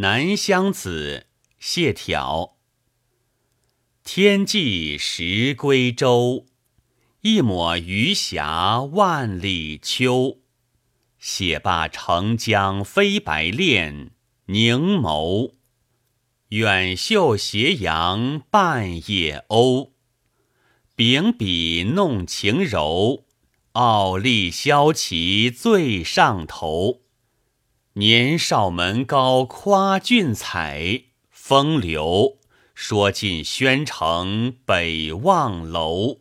南乡子·谢条。天际时归舟，一抹余霞万里秋。写罢澄江飞白练，凝眸。远袖斜阳半夜鸥。秉笔弄晴柔，傲立萧旗最上头。年少门高夸俊采，风流说尽宣城北望楼。